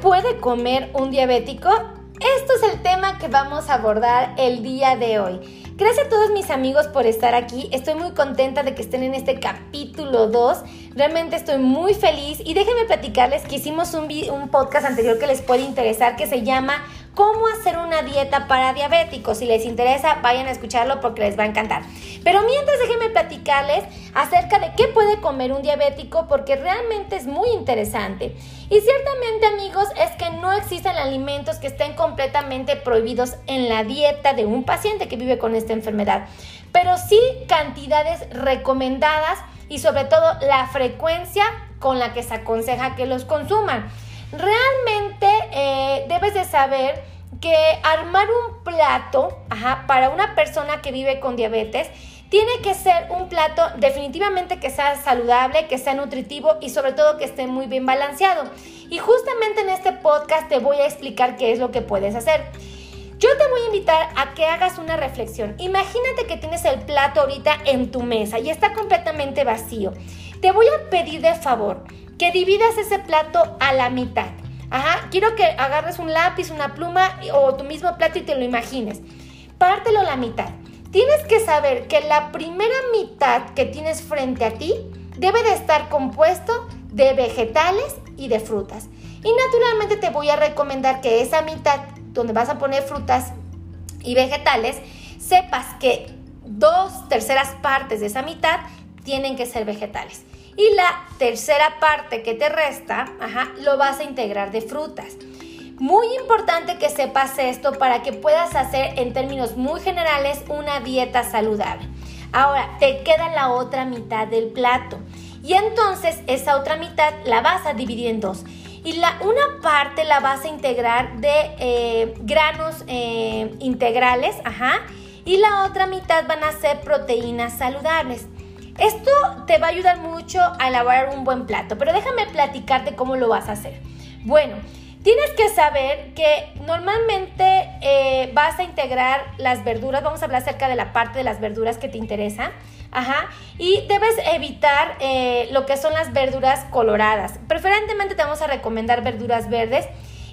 puede comer un diabético? Esto es el tema que vamos a abordar el día de hoy. Gracias a todos mis amigos por estar aquí. Estoy muy contenta de que estén en este capítulo 2. Realmente estoy muy feliz y déjenme platicarles que hicimos un, un podcast anterior que les puede interesar que se llama cómo hacer una dieta para diabéticos. Si les interesa, vayan a escucharlo porque les va a encantar. Pero mientras déjenme platicarles acerca de qué puede comer un diabético porque realmente es muy interesante. Y ciertamente amigos es que no existen alimentos que estén completamente prohibidos en la dieta de un paciente que vive con esta enfermedad, pero sí cantidades recomendadas y sobre todo la frecuencia con la que se aconseja que los consuman. Realmente eh, debes de saber que armar un plato para una persona que vive con diabetes tiene que ser un plato definitivamente que sea saludable, que sea nutritivo y sobre todo que esté muy bien balanceado. Y justamente en este podcast te voy a explicar qué es lo que puedes hacer. Yo te voy a invitar a que hagas una reflexión. Imagínate que tienes el plato ahorita en tu mesa y está completamente vacío. Te voy a pedir de favor que dividas ese plato a la mitad. Ajá, quiero que agarres un lápiz, una pluma o tu mismo plato y te lo imagines. Pártelo a la mitad. Tienes que saber que la primera mitad que tienes frente a ti debe de estar compuesto de vegetales y de frutas. Y naturalmente te voy a recomendar que esa mitad donde vas a poner frutas y vegetales, sepas que dos terceras partes de esa mitad tienen que ser vegetales. Y la tercera parte que te resta, lo vas a integrar de frutas. Muy importante que sepas esto para que puedas hacer en términos muy generales una dieta saludable. Ahora, te queda la otra mitad del plato. Y entonces esa otra mitad la vas a dividir en dos. Y la, una parte la vas a integrar de eh, granos eh, integrales, ajá, y la otra mitad van a ser proteínas saludables. Esto te va a ayudar mucho a elaborar un buen plato, pero déjame platicarte cómo lo vas a hacer. Bueno, tienes que saber que normalmente eh, vas a integrar las verduras, vamos a hablar acerca de la parte de las verduras que te interesa. Ajá. Y debes evitar eh, lo que son las verduras coloradas. Preferentemente te vamos a recomendar verduras verdes.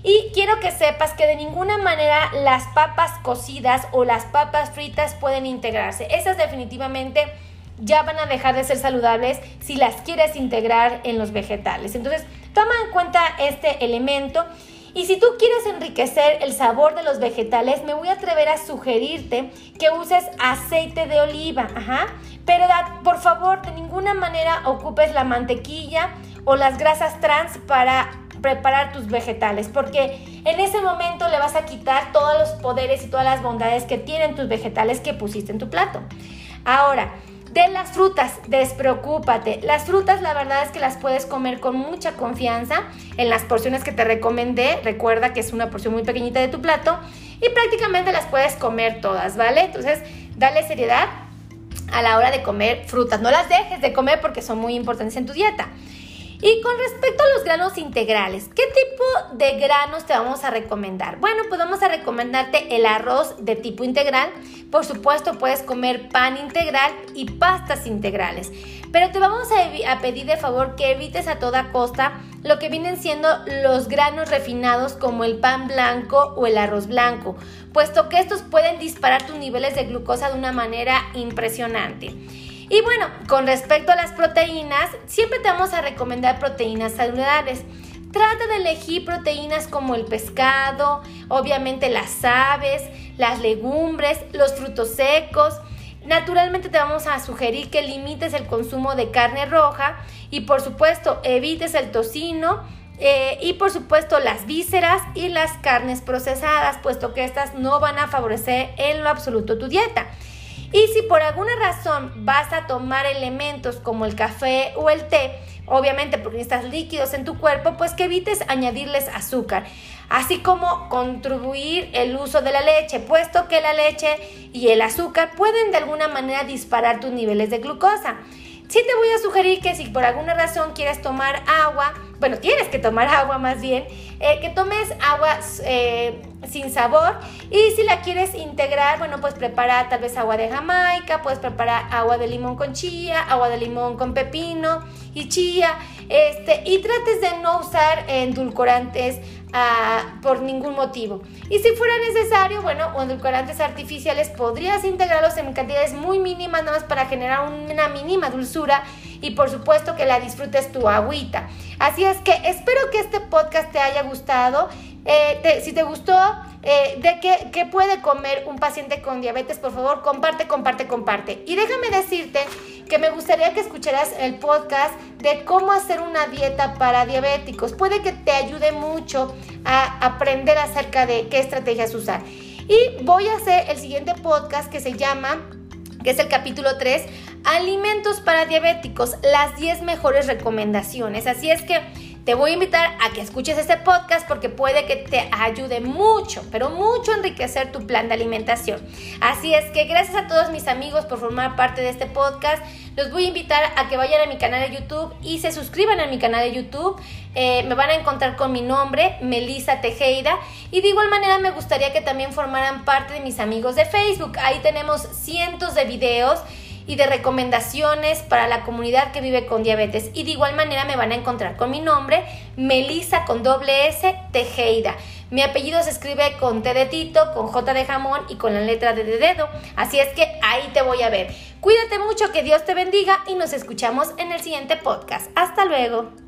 Y quiero que sepas que de ninguna manera las papas cocidas o las papas fritas pueden integrarse. Esas definitivamente ya van a dejar de ser saludables si las quieres integrar en los vegetales. Entonces, toma en cuenta este elemento. Y si tú quieres enriquecer el sabor de los vegetales, me voy a atrever a sugerirte que uses aceite de oliva, ajá. Pero por favor, de ninguna manera ocupes la mantequilla o las grasas trans para preparar tus vegetales, porque en ese momento le vas a quitar todos los poderes y todas las bondades que tienen tus vegetales que pusiste en tu plato. Ahora, de las frutas, despreocúpate. Las frutas la verdad es que las puedes comer con mucha confianza en las porciones que te recomendé. Recuerda que es una porción muy pequeñita de tu plato y prácticamente las puedes comer todas, ¿vale? Entonces, dale seriedad a la hora de comer frutas. No las dejes de comer porque son muy importantes en tu dieta. Y con respecto a los granos integrales, ¿qué tipo de granos te vamos a recomendar? Bueno, pues vamos a recomendarte el arroz de tipo integral. Por supuesto, puedes comer pan integral y pastas integrales. Pero te vamos a, pedir de favor que evites a toda costa lo que vienen siendo los granos refinados como el pan blanco o el arroz blanco, puesto que estos pueden disparar tus niveles de glucosa de una manera impresionante. Y bueno, con respecto a las proteínas, siempre te vamos a recomendar proteínas saludables. Trata de elegir proteínas como el pescado, obviamente las aves, las legumbres, los frutos secos. Naturalmente te vamos a sugerir que limites el consumo de carne roja y por supuesto evites el tocino eh, y por supuesto las vísceras y las carnes procesadas, puesto que estas no van a favorecer en lo absoluto tu dieta. Y si por alguna razón vas a tomar elementos como el café o el té, obviamente porque necesitas líquidos en tu cuerpo, pues que evites añadirles azúcar, así como contribuir el uso de la leche, puesto que la leche y el azúcar pueden de alguna manera disparar tus niveles de glucosa. Sí te voy a sugerir que si por alguna razón quieres tomar agua, bueno, tienes que tomar agua más bien, eh, que tomes agua eh, sin sabor. Y si la quieres integrar, bueno, pues prepara tal vez agua de Jamaica, puedes preparar agua de limón con chía, agua de limón con pepino y chía. Este, y trates de no usar endulcorantes ah, por ningún motivo. Y si fuera necesario, bueno, endulcorantes artificiales podrías integrarlos en cantidades muy mínimas, nada más para generar una mínima dulzura y por supuesto que la disfrutes tu agüita. Así es que espero que este podcast te haya gustado. Eh, si te gustó, eh, de qué, qué puede comer un paciente con diabetes, por favor, comparte, comparte, comparte. Y déjame decirte que me gustaría que escucharas el podcast de cómo hacer una dieta para diabéticos. Puede que te ayude mucho a aprender acerca de qué estrategias usar. Y voy a hacer el siguiente podcast que se llama que es el capítulo 3, alimentos para diabéticos, las 10 mejores recomendaciones. Así es que te voy a invitar a que escuches este podcast porque puede que te ayude mucho, pero mucho a enriquecer tu plan de alimentación. Así es que gracias a todos mis amigos por formar parte de este podcast. Los voy a invitar a que vayan a mi canal de YouTube y se suscriban a mi canal de YouTube. Eh, me van a encontrar con mi nombre, Melissa Tejeda. Y de igual manera me gustaría que también formaran parte de mis amigos de Facebook. Ahí tenemos cientos de videos y de recomendaciones para la comunidad que vive con diabetes. Y de igual manera me van a encontrar con mi nombre, Melisa con doble S. Mi apellido se escribe con T de Tito, con J de jamón y con la letra de dedo. Así es que ahí te voy a ver. Cuídate mucho, que Dios te bendiga y nos escuchamos en el siguiente podcast. Hasta luego.